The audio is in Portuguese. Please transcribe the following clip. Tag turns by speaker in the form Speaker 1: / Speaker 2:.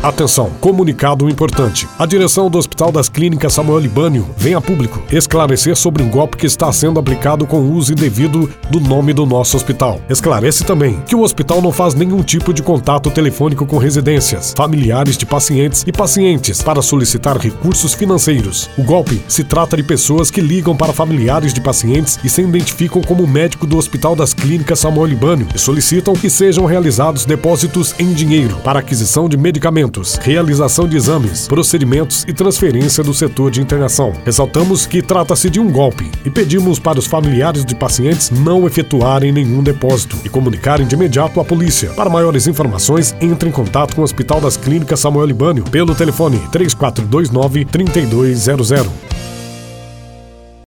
Speaker 1: Atenção, comunicado importante. A direção do Hospital das Clínicas Samuel Libânio vem a público esclarecer sobre um golpe que está sendo aplicado com uso indevido do nome do nosso hospital. Esclarece também que o hospital não faz nenhum tipo de contato telefônico com residências, familiares de pacientes e pacientes para solicitar recursos financeiros. O golpe se trata de pessoas que ligam para familiares de pacientes e se identificam como médico do Hospital das Clínicas Samuel Libânio e solicitam que sejam realizados depósitos em dinheiro para aquisição de medicamentos realização de exames, procedimentos e transferência do setor de internação. Ressaltamos que trata-se de um golpe e pedimos para os familiares de pacientes não efetuarem nenhum depósito e comunicarem de imediato à polícia. Para maiores informações, entre em contato com o Hospital das Clínicas Samuel Libânio pelo telefone 3429 3200.